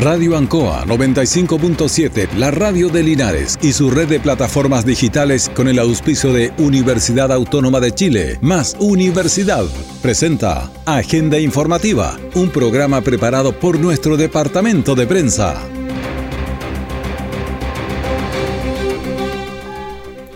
Radio Ancoa 95.7, la radio de Linares y su red de plataformas digitales con el auspicio de Universidad Autónoma de Chile, más Universidad, presenta Agenda Informativa, un programa preparado por nuestro departamento de prensa.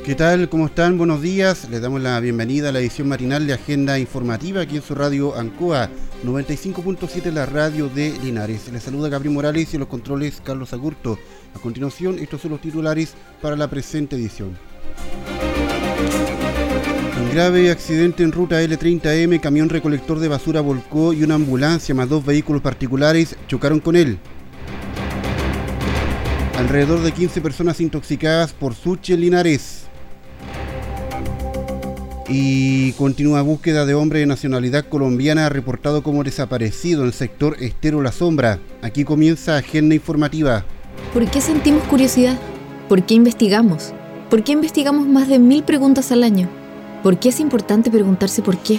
¿Qué tal? ¿Cómo están? Buenos días. Les damos la bienvenida a la edición matinal de Agenda Informativa aquí en su radio Ancoa 95.7, la radio de Linares. Les saluda Gabriel Morales y los controles Carlos Agurto. A continuación, estos son los titulares para la presente edición. Un grave accidente en ruta L30M, camión recolector de basura volcó y una ambulancia más dos vehículos particulares chocaron con él. Alrededor de 15 personas intoxicadas por suche Linares y continúa búsqueda de hombre de nacionalidad colombiana reportado como desaparecido en el sector Estero La Sombra. Aquí comienza Agenda Informativa. ¿Por qué sentimos curiosidad? ¿Por qué investigamos? ¿Por qué investigamos más de mil preguntas al año? ¿Por qué es importante preguntarse por qué?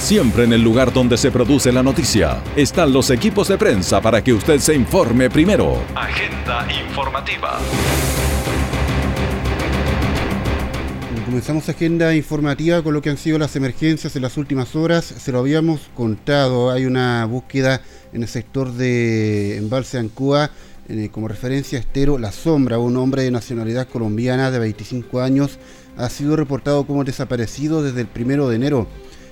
Siempre en el lugar donde se produce la noticia están los equipos de prensa para que usted se informe primero. Agenda informativa. Comenzamos agenda informativa con lo que han sido las emergencias en las últimas horas. Se lo habíamos contado, hay una búsqueda en el sector de Embalse Ancúa, como referencia estero La Sombra, un hombre de nacionalidad colombiana de 25 años, ha sido reportado como desaparecido desde el primero de enero.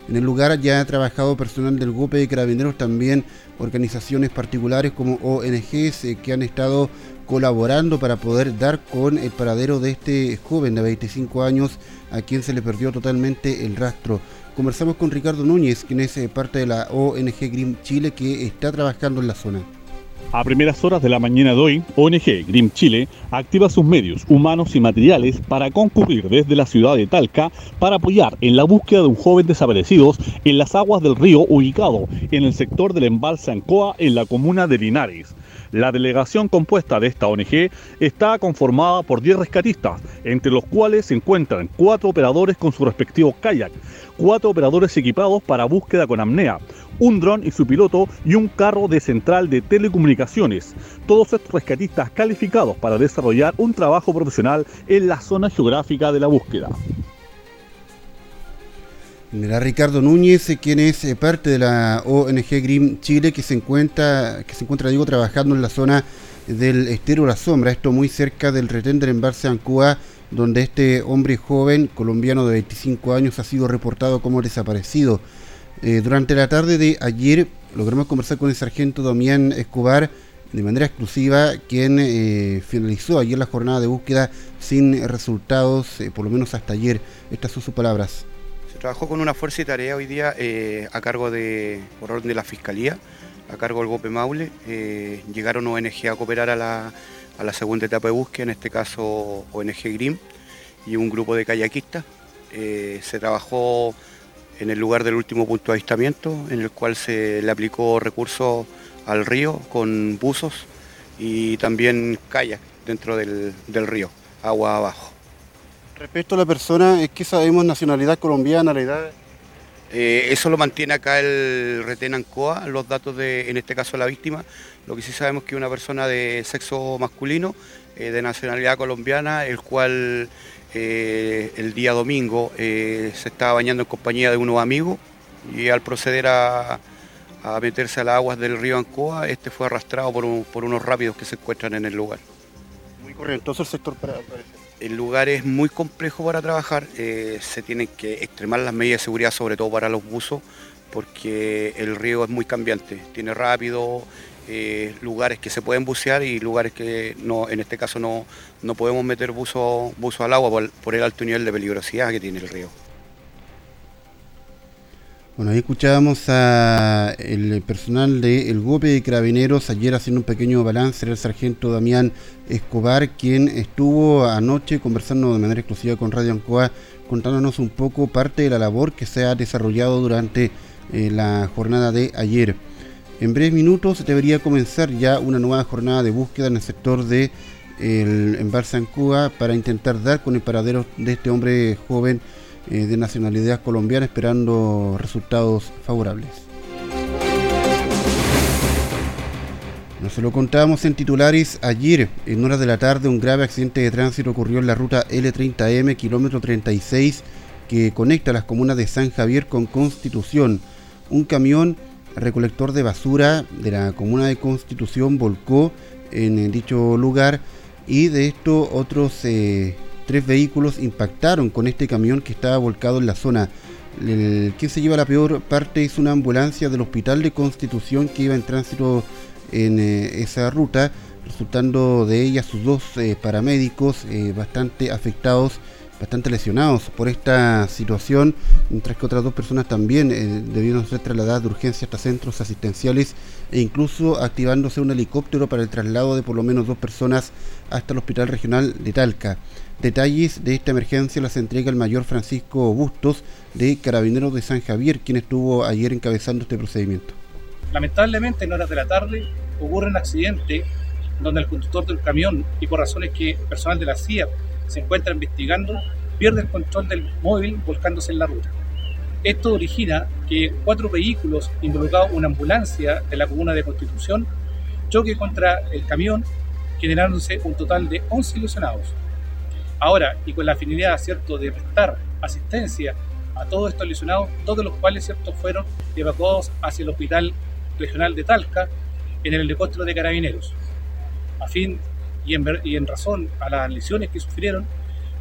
En el lugar ya ha trabajado personal del GUPE y Carabineros, también organizaciones particulares como ONGs eh, que han estado colaborando para poder dar con el paradero de este joven de 25 años a quien se le perdió totalmente el rastro. Conversamos con Ricardo Núñez, quien es eh, parte de la ONG Green Chile que está trabajando en la zona. A primeras horas de la mañana de hoy, ONG Grim Chile activa sus medios humanos y materiales para concurrir desde la ciudad de Talca para apoyar en la búsqueda de un joven desaparecido en las aguas del río ubicado en el sector del embalse Ancoa en la comuna de Linares. La delegación compuesta de esta ONG está conformada por 10 rescatistas, entre los cuales se encuentran cuatro operadores con su respectivo kayak, cuatro operadores equipados para búsqueda con apnea, un dron y su piloto y un carro de central de telecomunicaciones. Todos estos rescatistas calificados para desarrollar un trabajo profesional en la zona geográfica de la búsqueda. Mira, Ricardo Núñez, quien es eh, parte de la ONG Green Chile, que se encuentra, que se encuentra digo, trabajando en la zona del estero La Sombra, esto muy cerca del retén del embalse Ancúa, donde este hombre joven colombiano de 25 años ha sido reportado como desaparecido. Eh, durante la tarde de ayer logramos conversar con el sargento Damián Escobar de manera exclusiva, quien eh, finalizó ayer la jornada de búsqueda sin resultados, eh, por lo menos hasta ayer. Estas son sus palabras. Se trabajó con una fuerza y tarea hoy día a cargo de, por orden de la Fiscalía, a cargo del GOPE Maule. llegaron ONG a cooperar a la, a la segunda etapa de búsqueda, en este caso ONG GRIM y un grupo de kayakistas. se trabajó en el lugar del último punto de avistamiento, en el cual se le aplicó recursos al río con buzos y también kayak dentro del, río, agua abajo. Respecto a la persona, es que sabemos nacionalidad colombiana, la edad. Eh, eso lo mantiene acá el retén ANCOA, los datos de, en este caso, la víctima. Lo que sí sabemos es que una persona de sexo masculino, eh, de nacionalidad colombiana, el cual eh, el día domingo eh, se estaba bañando en compañía de unos amigos y al proceder a, meterse a las aguas del río Ancoa, este fue arrastrado por, unos rápidos que se encuentran en el lugar. Muy corrientoso el sector para, El lugar es muy complejo para trabajar, eh, se tienen que extremar las medidas de seguridad, sobre todo para los buzos, porque el río es muy cambiante, tiene rápido, eh, lugares que se pueden bucear y lugares que no, en este caso no, no podemos meter buzo, al agua por, el alto nivel de peligrosidad que tiene el río. Bueno, ahí escuchábamos a el personal del el GOPE de Carabineros ayer haciendo un pequeño balance, era el sargento Damián Escobar, quien estuvo anoche conversando de manera exclusiva con Radio Ancoa, contándonos un poco parte de la labor que se ha desarrollado durante eh, la jornada de ayer. En breves minutos debería comenzar ya una nueva jornada de búsqueda en el sector de el embalse Ancoa para intentar dar con el paradero de este hombre joven eh, de nacionalidad colombiana esperando resultados favorables. Nos lo contábamos en titulares ayer, en horas de la tarde, un grave accidente de tránsito ocurrió en la ruta L30M, kilómetro 36, que conecta las comunas de San Javier con Constitución. Un camión recolector de basura de la comuna de Constitución volcó en dicho lugar y de esto otros eh, tres vehículos impactaron con este camión que estaba volcado en la zona. El, quien se lleva la peor parte es una ambulancia del Hospital de Constitución que iba en tránsito en eh, esa ruta, resultando de ella sus dos eh, paramédicos bastante afectados, bastante lesionados por esta situación, mientras que otras dos personas también debieron ser trasladadas de urgencia hasta centros asistenciales e incluso activándose un helicóptero para el traslado de por lo menos dos personas hasta el Hospital Regional de Talca. Detalles de esta emergencia las entrega el mayor Francisco Bustos de Carabineros de San Javier, quien estuvo ayer encabezando este procedimiento. Lamentablemente en horas de la tarde ocurre un accidente donde el conductor del camión y por razones que personal de la CIA se encuentra investigando, pierde el control del móvil volcándose en la ruta. Esto origina que cuatro vehículos involucrados una ambulancia de la comuna de Constitución choque contra el camión, generándose un total de 11 lesionados. Ahora, y con la finalidad, ¿cierto?, de prestar asistencia a todos estos lesionados, todos los cuales, ¿cierto?, fueron evacuados hacia el Hospital Regional de Talca en el helicóptero de Carabineros. A fin y en, razón a las lesiones que sufrieron,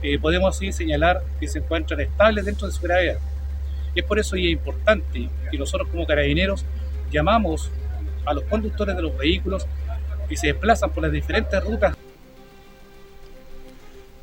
eh, podemos así señalar que se encuentran estables dentro de su gravedad. Y es por eso y es importante que nosotros como carabineros llamamos a los conductores de los vehículos que se desplazan por las diferentes rutas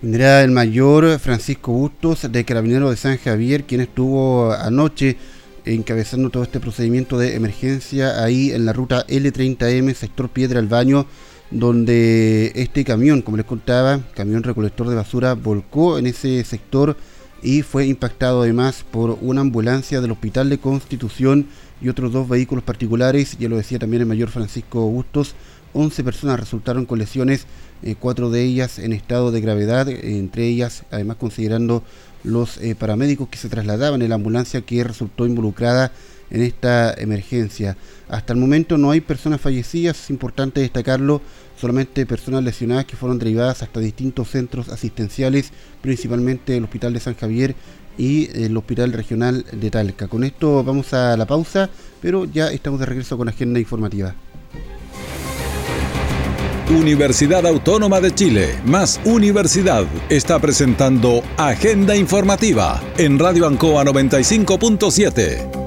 Vendrá el mayor Francisco Bustos de Carabinero de San Javier, quien estuvo anoche encabezando todo este procedimiento de emergencia ahí en la ruta L30M, sector Piedra al Baño, donde este camión, como les contaba, camión recolector de basura, volcó en ese sector y fue impactado además por una ambulancia del Hospital de Constitución y otros dos vehículos particulares, ya lo decía también el mayor Francisco Bustos, 11 personas resultaron con lesiones eh, cuatro de ellas en estado de gravedad, entre ellas además considerando los eh, paramédicos que se trasladaban en la ambulancia que resultó involucrada en esta emergencia. Hasta el momento no hay personas fallecidas, es importante destacarlo, solamente personas lesionadas que fueron derivadas hasta distintos centros asistenciales, principalmente el Hospital de San Javier y el Hospital Regional de Talca. Con esto vamos a la pausa, pero ya estamos de regreso con agenda informativa. Universidad Autónoma de Chile, más Universidad, está presentando Agenda Informativa en Radio Ancoa 95.7.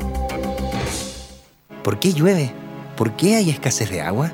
¿Por qué llueve? ¿Por qué hay escasez de agua?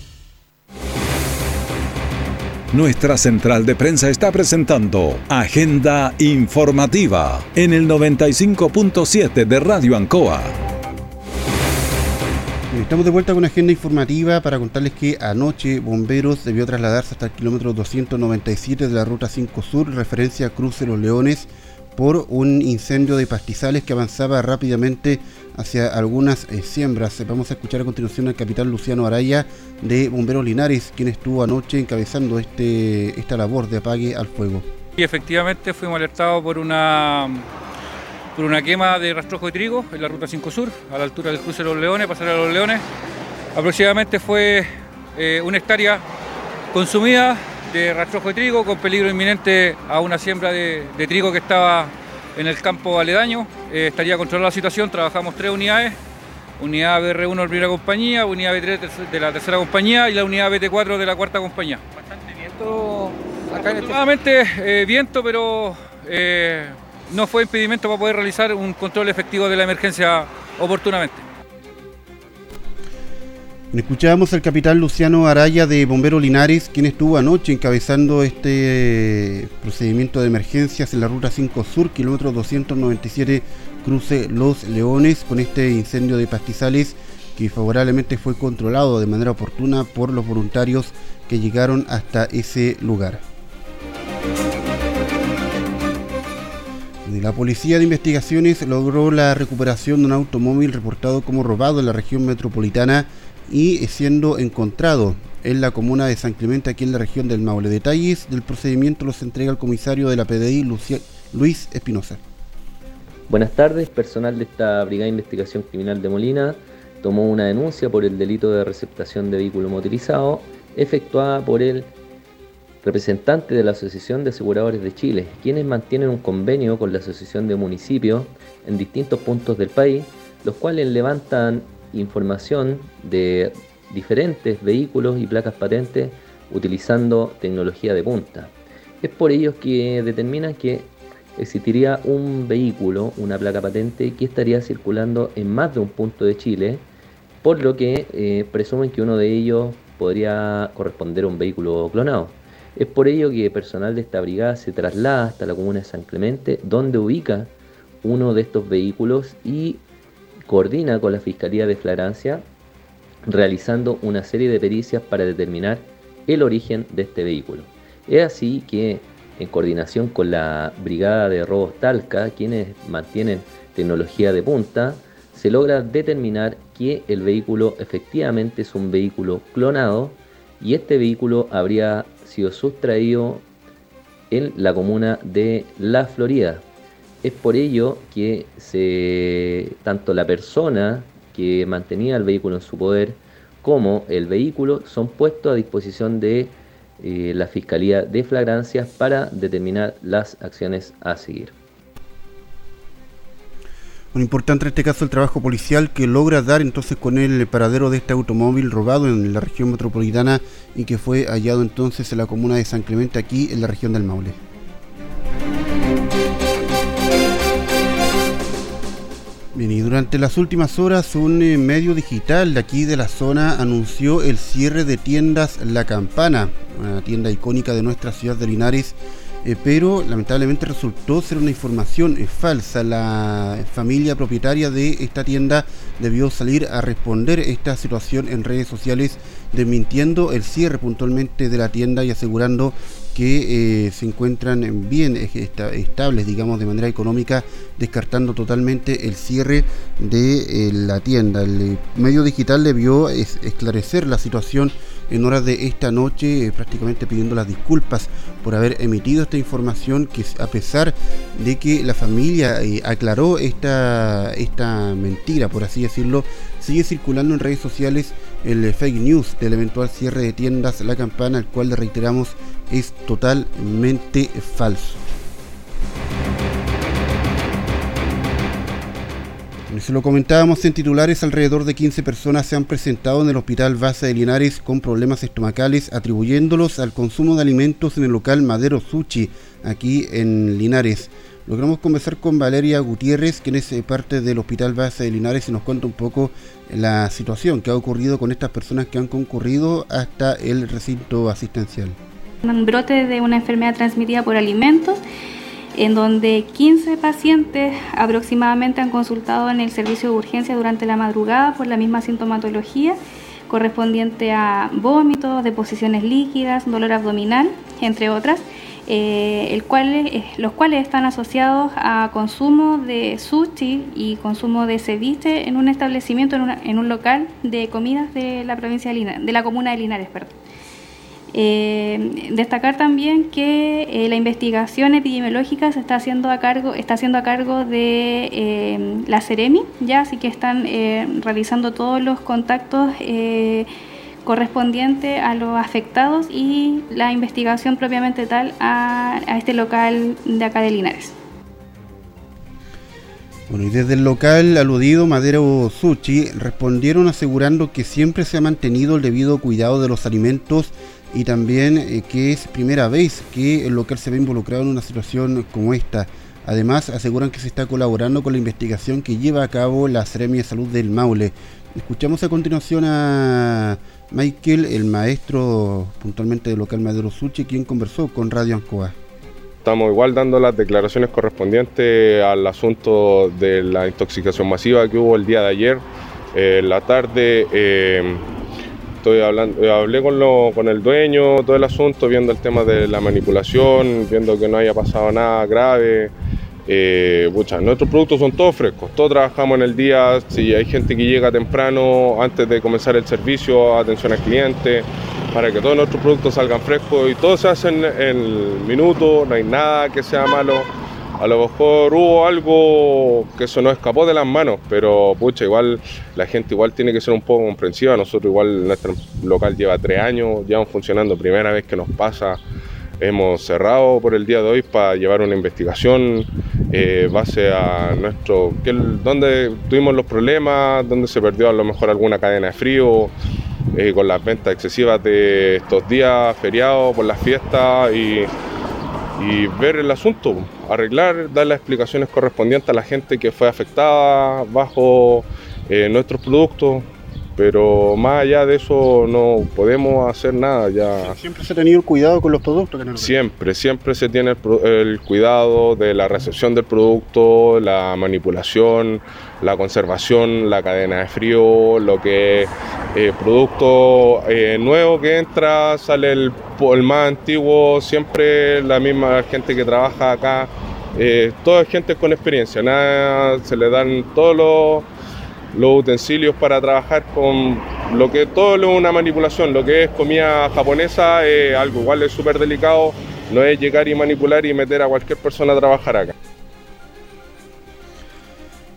Nuestra central de prensa está presentando Agenda Informativa en el 95.7 de Radio Ancoa. Estamos de vuelta con agenda informativa para contarles que anoche Bomberos debió trasladarse hasta el kilómetro 297 de la Ruta 5 Sur, referencia a Cruz de los Leones, por un incendio de pastizales que avanzaba rápidamente hacia algunas eh, siembras. Vamos a escuchar a continuación al capitán Luciano Araya de Bomberos Linares, quien estuvo anoche encabezando este, esta labor de apague al fuego. Y efectivamente fuimos alertados por una por una quema de rastrojo de trigo en la ruta 5 Sur, a la altura del cruce de los Leones, pasar a los Leones. Aproximadamente fue eh, una hectárea consumida de rastrojo de trigo con peligro inminente a una siembra de, trigo que estaba en el campo aledaño. Eh, estaría controlada la situación, trabajamos tres unidades unidad BR1 de la primera compañía, unidad B3 de la tercera compañía y la unidad BT4 de la cuarta compañía. Bastante viento acá en este... Eh, viento, pero eh, no fue impedimento para poder realizar un control efectivo de la emergencia oportunamente. Escuchábamos al capitán Luciano Araya de Bombero Linares, quien estuvo anoche encabezando este procedimiento de emergencias en la ruta 5 Sur, kilómetro 297, cruce Los Leones, con este incendio de pastizales que favorablemente fue controlado de manera oportuna por los voluntarios que llegaron hasta ese lugar. La Policía de Investigaciones logró la recuperación de un automóvil reportado como robado en la región metropolitana y siendo encontrado en la comuna de San Clemente, aquí en la región del Maule. Detalles del procedimiento los entrega el comisario de la PDI, Luis Espinosa. Buenas tardes, personal de esta Brigada de Investigación Criminal de Molina tomó una denuncia por el delito de receptación de vehículo motorizado efectuada por el representante de la Asociación de Aseguradores de Chile, quienes mantienen un convenio con la Asociación de Municipios en distintos puntos del país, los cuales levantan información de diferentes vehículos y placas patentes utilizando tecnología de punta. Es por ello que determinan que existiría un vehículo, una placa patente, que estaría circulando en más de un punto de Chile, por lo que eh, presumen que uno de ellos podría corresponder a un vehículo clonado. Es por ello que personal de esta brigada se traslada hasta la comuna de San Clemente, donde ubica uno de estos vehículos y coordina con la Fiscalía de Flagrancia realizando una serie de pericias para determinar el origen de este vehículo. Es así que, en coordinación con la Brigada de Robos Talca, quienes mantienen tecnología de punta, se logra determinar que el vehículo efectivamente es un vehículo clonado y este vehículo habría sido sustraído en la comuna de La Florida, es por ello que tanto la persona que mantenía el vehículo en su poder como el vehículo son puestos a disposición de eh, la Fiscalía de Flagrancias para determinar las acciones a seguir. Un importante en este caso el trabajo policial que logra dar entonces con el paradero de este automóvil robado en la región metropolitana y que fue hallado entonces en la comuna de San Clemente aquí en la región del Maule. Y durante las últimas horas un eh, medio digital de aquí de la zona anunció el cierre de tiendas La Campana, una tienda icónica de nuestra ciudad de Linares, eh, pero lamentablemente resultó ser una información eh, falsa. La familia propietaria de esta tienda debió salir a responder esta situación en redes sociales, desmintiendo el cierre puntualmente de la tienda y asegurando que eh, se encuentran bien estables, digamos, de manera económica, descartando totalmente el cierre de eh, la tienda. El eh, medio digital debió esclarecer la situación en horas de esta noche, prácticamente pidiendo las disculpas por haber emitido esta información, que a pesar de que la familia aclaró esta, esta mentira, por así decirlo, sigue circulando en redes sociales el fake news del eventual cierre de tiendas La Campana, al cual le reiteramos es totalmente falso. Se lo comentábamos en titulares, alrededor de 15 personas se han presentado en el Hospital Base de Linares con problemas estomacales, atribuyéndolos al consumo de alimentos en el local Madero Sushi, aquí en Linares. Logramos conversar con Valeria Gutiérrez, quien es eh, parte del Hospital Base de Linares, y nos cuenta un poco la situación que ha ocurrido con estas personas que han concurrido hasta el recinto asistencial un brote de una enfermedad transmitida por alimentos, en donde 15 pacientes aproximadamente han consultado en el servicio de urgencia durante la madrugada por la misma sintomatología correspondiente a vómitos, deposiciones líquidas, dolor abdominal, entre otras, eh, eh, los cuales están asociados a consumo de sushi y consumo de ceviche en un establecimiento, en, en un local de comidas de la provincia de, Linares, de la comuna de Linares. Perdón. Eh, destacar también que eh, la investigación epidemiológica se está haciendo a cargo, está haciendo a cargo de eh, la Ceremi, ya así que están realizando todos los contactos correspondientes a los afectados y la investigación propiamente tal a, a este local de acá de Linares. Bueno, y desde el local aludido Madero Sushi respondieron asegurando que siempre se ha mantenido el debido cuidado de los alimentos y también eh, que es primera vez que el local se ve involucrado en una situación como esta. Además, aseguran que se está colaborando con la investigación que lleva a cabo la Seremia de Salud del Maule. Escuchamos a continuación a Michael, el maestro puntualmente del local Madero Suchi, quien conversó con Radio Ancoa. Estamos igual dando las declaraciones correspondientes al asunto de la intoxicación masiva que hubo el día de ayer. Eh, la tarde eh, estoy hablando, eh, hablé con, con el dueño, todo el asunto, viendo el tema de la manipulación, viendo que no haya pasado nada grave. Eh, nuestros productos son todos frescos, todos trabajamos en el día, si hay gente que llega temprano antes de comenzar el servicio, atención al cliente, para que todos nuestros productos salgan frescos y todo se hace en el minuto, no hay nada que sea malo. A lo mejor hubo algo que eso nos escapó de las manos, pero pucha, igual la gente igual tiene que ser un poco comprensiva. Nosotros igual nuestro local lleva tres años, llevamos funcionando, primera vez que nos pasa hemos cerrado por el día de hoy para llevar una investigación eh, base a nuestro, que, donde tuvimos los problemas, donde se perdió a lo mejor alguna cadena de frío, eh, con las ventas excesivas de estos días feriados, por las fiestas y, ver el asunto, arreglar, dar las explicaciones correspondientes a la gente que fue afectada bajo eh, nuestros productos pero más allá de eso no podemos hacer nada ya. Siempre se ha tenido el cuidado con los productos. Que siempre, siempre se tiene el, cuidado de la recepción del producto, la manipulación, la conservación, la cadena de frío, lo que eh, producto eh, nuevo que entra, sale el, el, más antiguo, siempre la misma gente que trabaja acá, eh, toda gente con experiencia, nada, se le dan todos los los utensilios para trabajar con lo que todo es una manipulación, lo que es comida japonesa es algo igual es súper delicado, no es llegar y manipular y meter a cualquier persona a trabajar acá.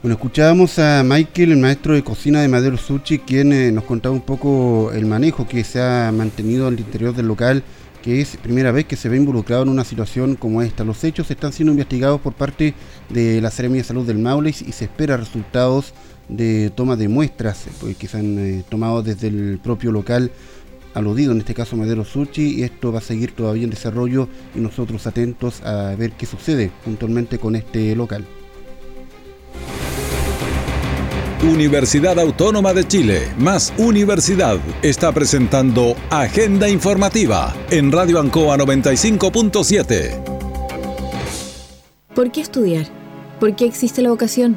Bueno, escuchábamos a Michael, el maestro de cocina de Madero Sushi, quien eh, nos contaba un poco el manejo que se ha mantenido al interior del local, que es primera vez que se ve involucrado en una situación como esta. Los hechos están siendo investigados por parte de la Seremia de Salud del Maule y se espera resultados de toma de muestras pues, que se han eh, tomado desde el propio local aludido, en este caso Madero Sushi, y esto va a seguir todavía en desarrollo y nosotros atentos a ver qué sucede puntualmente con este local. Universidad Autónoma de Chile, más Universidad, está presentando Agenda Informativa en Radio Ancoa 95.7. ¿Por qué estudiar? ¿Por qué existe la vocación?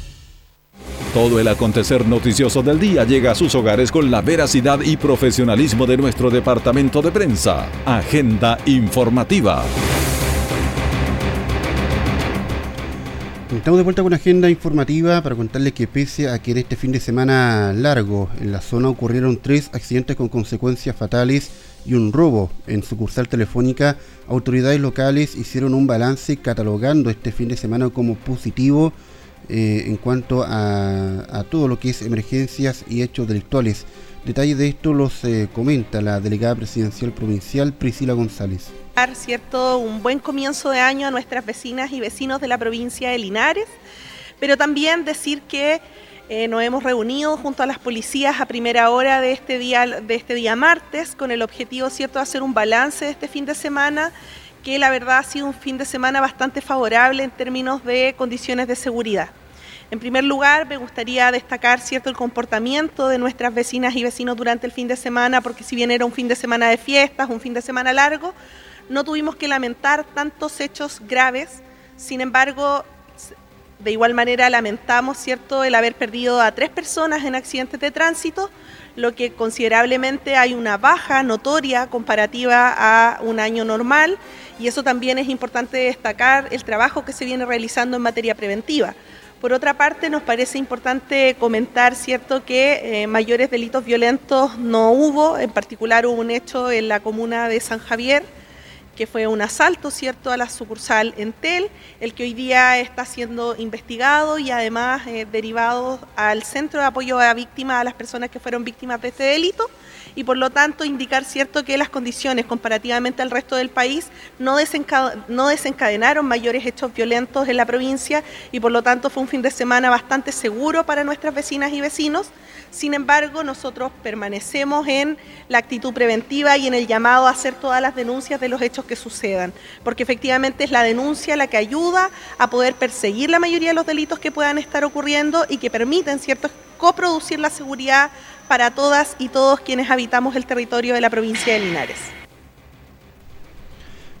Todo el acontecer noticioso del día llega a sus hogares con la veracidad y profesionalismo de nuestro departamento de prensa. Agenda informativa. Estamos de vuelta con agenda informativa para contarles que pese a que en este fin de semana largo en la zona ocurrieron tres accidentes con consecuencias fatales y un robo en sucursal telefónica, autoridades locales hicieron un balance catalogando este fin de semana como positivo eh, en cuanto a, todo lo que es emergencias y hechos delictuales. Detalles de esto los eh, comenta la delegada presidencial provincial Priscila González. ¿Cierto? Un buen comienzo de año a nuestras vecinas y vecinos de la provincia de Linares, pero también decir que eh, nos hemos reunido junto a las policías a primera hora de este día, de este día martes con el objetivo cierto de hacer un balance de este fin de semana que la verdad ha sido un fin de semana bastante favorable en términos de condiciones de seguridad. En primer lugar, me gustaría destacar cierto el comportamiento de nuestras vecinas y vecinos durante el fin de semana, porque si bien era un fin de semana de fiestas, un fin de semana largo, no tuvimos que lamentar tantos hechos graves. Sin embargo, de igual manera lamentamos cierto el haber perdido a tres personas en accidentes de tránsito, lo que considerablemente hay una baja notoria comparativa a un año normal y eso también es importante destacar el trabajo que se viene realizando en materia preventiva Por otra parte, nos parece importante comentar, ¿cierto?, que eh, mayores delitos violentos no hubo, en particular hubo un hecho en la comuna de San Javier, que fue un asalto, ¿cierto?, a la sucursal Entel, el que hoy día está siendo investigado y además eh, derivado al Centro de Apoyo a Víctimas, a las personas que fueron víctimas de este delito y por lo tanto indicar cierto que las condiciones comparativamente al resto del país no, desencadenaron mayores hechos violentos en la provincia y por lo tanto fue un fin de semana bastante seguro para nuestras vecinas y vecinos. Sin embargo, nosotros permanecemos en la actitud preventiva y en el llamado a hacer todas las denuncias de los hechos que sucedan, porque efectivamente es la denuncia la que ayuda a poder perseguir la mayoría de los delitos que puedan estar ocurriendo y que permiten, ¿cierto?, coproducir la seguridad para todas y todos quienes habitamos el territorio de la provincia de Linares.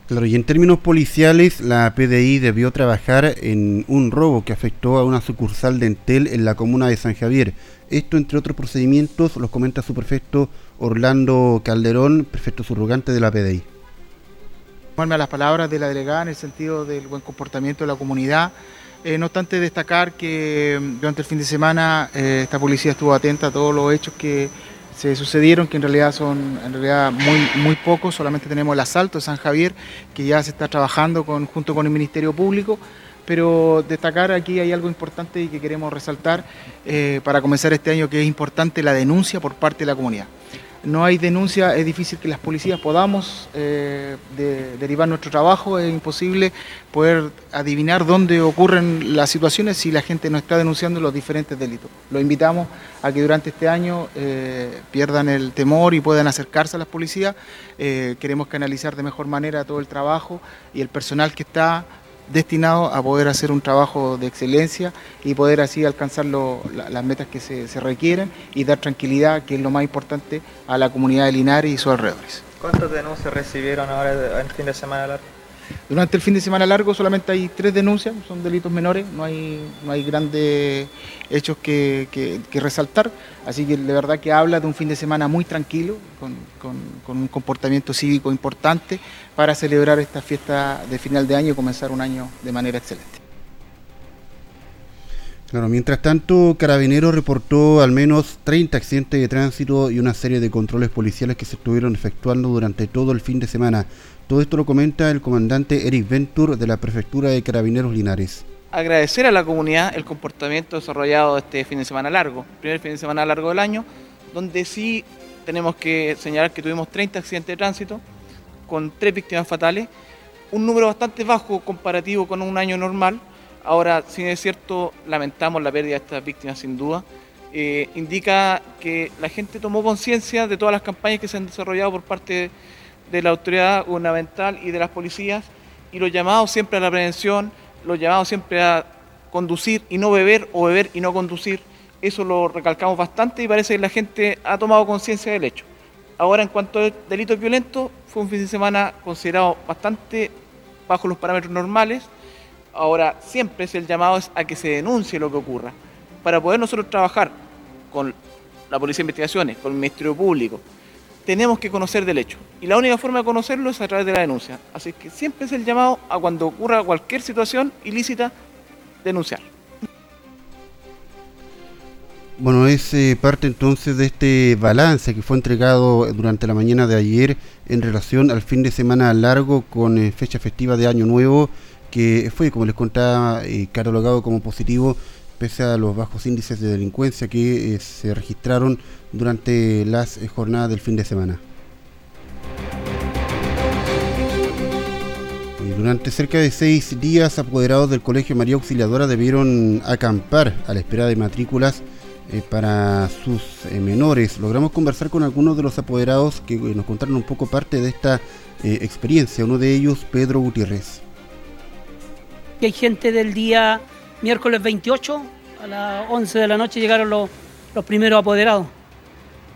Claro, y en términos policiales, la PDI debió trabajar en un robo que afectó a una sucursal de Entel en la comuna de San Javier. Esto, entre otros procedimientos, los comenta su prefecto Orlando Calderón, prefecto subrogante de la PDI. a las palabras de la delegada en el sentido del buen comportamiento de la comunidad, eh, no obstante destacar que mm, durante el fin de semana eh, esta policía estuvo atenta a todos los hechos que se sucedieron, que en realidad son en realidad muy, muy pocos, solamente tenemos el asalto de San Javier, que ya se está trabajando con, junto con el Ministerio Público, pero destacar aquí hay algo importante y que queremos resaltar eh, para comenzar este año, que es importante la denuncia por parte de la comunidad no hay denuncia, es difícil que las policías podamos eh, derivar nuestro trabajo, es imposible poder adivinar dónde ocurren las situaciones si la gente no está denunciando los diferentes delitos. Lo invitamos a que durante este año eh, pierdan el temor y puedan acercarse a las policías. Eh, queremos canalizar de mejor manera todo el trabajo y el personal que está destinado a poder hacer un trabajo de excelencia y poder así alcanzar las metas que se, se, requieren y dar tranquilidad, que es lo más importante, a la comunidad de Linares y sus alrededores. ¿Cuántas denuncias recibieron ahora en el fin de semana largo? Durante el fin de semana largo solamente hay tres denuncias, son delitos menores, no hay, no hay grandes hechos que, que, resaltar, así que de verdad que habla de un fin de semana muy tranquilo, con, un comportamiento cívico importante para celebrar esta fiesta de final de año y comenzar un año de manera excelente. Claro, mientras tanto, Carabineros reportó al menos 30 accidentes de tránsito y una serie de controles policiales que se estuvieron efectuando durante todo el fin de semana. Todo esto lo comenta el comandante Eric Ventur de la Prefectura de Carabineros Linares. Agradecer a la comunidad el comportamiento desarrollado este fin de semana largo, primer fin de semana largo del año, donde sí tenemos que señalar que tuvimos 30 accidentes de tránsito con tres víctimas fatales, un número bastante bajo comparativo con un año normal. Ahora, si es cierto, lamentamos la pérdida de estas víctimas sin duda. Eh, indica que la gente tomó conciencia de todas las campañas que se han desarrollado por parte de la autoridad gubernamental y de las policías y los llamados siempre a la prevención, los llamados siempre a conducir y no beber o beber y no conducir. Eso lo recalcamos bastante y parece que la gente ha tomado conciencia del hecho. Ahora, en cuanto a delitos violentos, fue un fin de semana considerado bastante bajo los parámetros normales. Ahora, siempre es el llamado a que se denuncie lo que ocurra. Para poder nosotros trabajar con la Policía de Investigaciones, con el Ministerio Público, tenemos que conocer del hecho. Y la única forma de conocerlo es a través de la denuncia. Así que siempre es el llamado a cuando ocurra cualquier situación ilícita, denunciar. Bueno, es eh, parte entonces de este balance que fue entregado durante la mañana de ayer en relación al fin de semana largo con eh, fecha festiva de Año Nuevo, que fue, como les contaba, eh, catalogado como positivo pese a los bajos índices de delincuencia que se registraron durante las eh, jornadas del fin de semana. durante cerca de seis días, apoderados del Colegio María Auxiliadora debieron acampar a la espera de matrículas eh, para sus eh, menores. Logramos conversar con algunos de los apoderados que nos contaron un poco parte de esta experiencia. Uno de ellos, Pedro Gutiérrez. Hay gente del día miércoles 28 a las 11 de la noche llegaron los, los primeros apoderados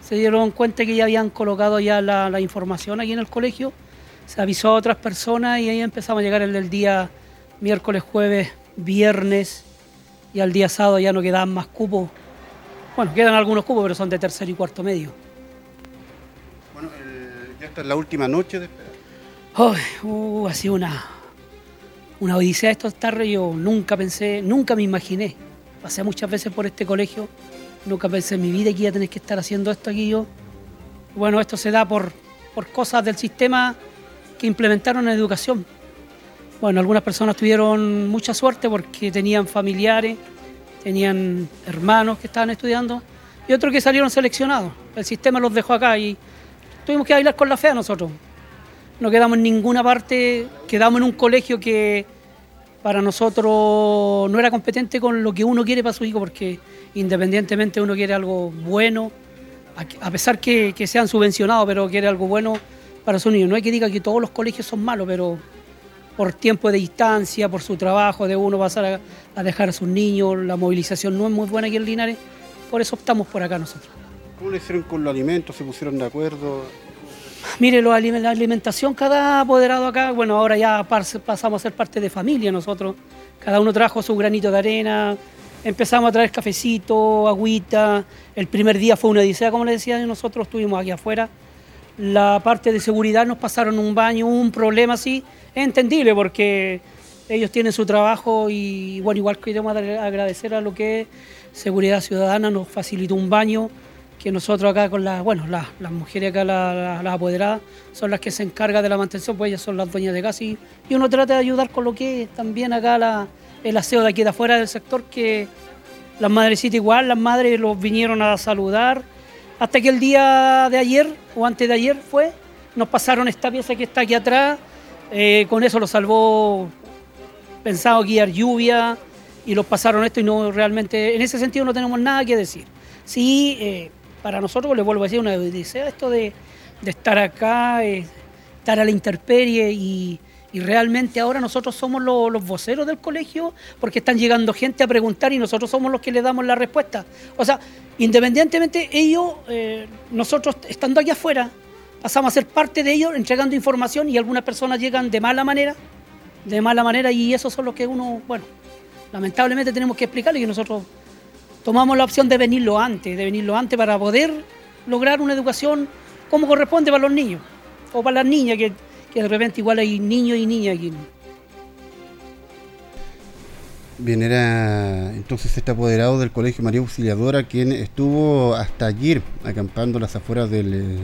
se dieron cuenta que ya habían colocado ya la, información aquí en el colegio, se avisó a otras personas y ahí empezamos a llegar el del día miércoles, jueves, viernes y al día sábado ya no quedaban más cupos. Bueno, quedan algunos cupos, pero son de tercer y cuarto medio. Bueno, ya está la última noche de uh, ha sido una, una odisea estos tardes. Yo nunca pensé, nunca me imaginé pasé muchas veces por este colegio, nunca pensé en mi vida que iba a tener que estar haciendo esto aquí yo. Bueno, esto se da por, por cosas del sistema que implementaron en educación. Bueno, algunas personas tuvieron mucha suerte porque tenían familiares, tenían hermanos que estaban estudiando y otros que salieron seleccionados. El sistema los dejó acá y tuvimos que bailar con la fe a nosotros. No quedamos en ninguna parte, quedamos en un colegio que para nosotros no era competente con lo que uno quiere para su hijo, porque independientemente uno quiere algo bueno, a pesar que, sean subvencionados, pero quiere algo bueno para su niño. No hay que diga que todos los colegios son malos, pero por tiempo de distancia, por su trabajo, de uno pasar a, a dejar a sus niños, la movilización no es muy buena aquí en Linares, por eso optamos por acá nosotros. ¿Cómo le hicieron con los alimentos? ¿Se pusieron de acuerdo? Mire, la alimentación, cada apoderado acá, bueno, ahora ya pasamos a ser parte de familia nosotros. Cada uno trajo su granito de arena, empezamos a traer cafecito, agüita. El primer día fue una odisea, como les decía, nosotros estuvimos aquí afuera. La parte de seguridad nos pasaron un baño, un problema así, es entendible porque ellos tienen su trabajo y bueno, igual queremos agradecer a lo que Seguridad Ciudadana nos facilitó un baño que nosotros acá con las, bueno, las, mujeres acá, las, apoderadas, son las que se encargan de la mantención, pues ellas son las dueñas de casa y, uno trata de ayudar con lo que es también acá el aseo de aquí de afuera del sector, que las madrecitas igual, las madres los vinieron a saludar, hasta que el día de ayer, o antes de ayer fue, nos pasaron esta pieza que está aquí atrás, eh, con eso lo salvó, pensado guiar lluvia, y los pasaron esto y no realmente, en ese sentido no tenemos nada que decir. Sí, eh, para nosotros, le vuelvo a decir, una odisea esto de, estar acá, eh, estar a la intemperie y, realmente ahora nosotros somos los, voceros del colegio porque están llegando gente a preguntar y nosotros somos los que le damos la respuesta. O sea, independientemente ellos, eh, nosotros estando aquí afuera, pasamos a ser parte de ellos entregando información y algunas personas llegan de mala manera, de mala manera y eso son los que uno, bueno, lamentablemente tenemos que explicarle que nosotros tomamos la opción de venirlo antes, de venirlo antes para poder lograr una educación como corresponde para los niños o para las niñas, que, de repente igual hay niños y niñas aquí. Bien, era entonces este apoderado del Colegio María Auxiliadora quien estuvo hasta ayer acampando las afueras del, eh,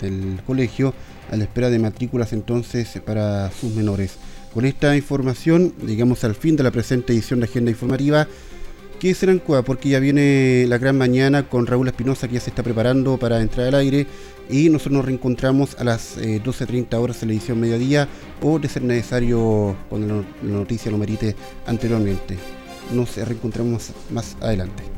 del colegio a la espera de matrículas entonces para sus menores. Con esta información llegamos al fin de la presente edición de Agenda Informativa que será en porque ya viene la gran mañana con Raúl Espinosa que ya se está preparando para entrar al aire y nosotros nos reencontramos a las 12.30 eh, horas en la edición mediodía o de ser necesario cuando la noticia lo merite anteriormente. Nos reencontramos más adelante.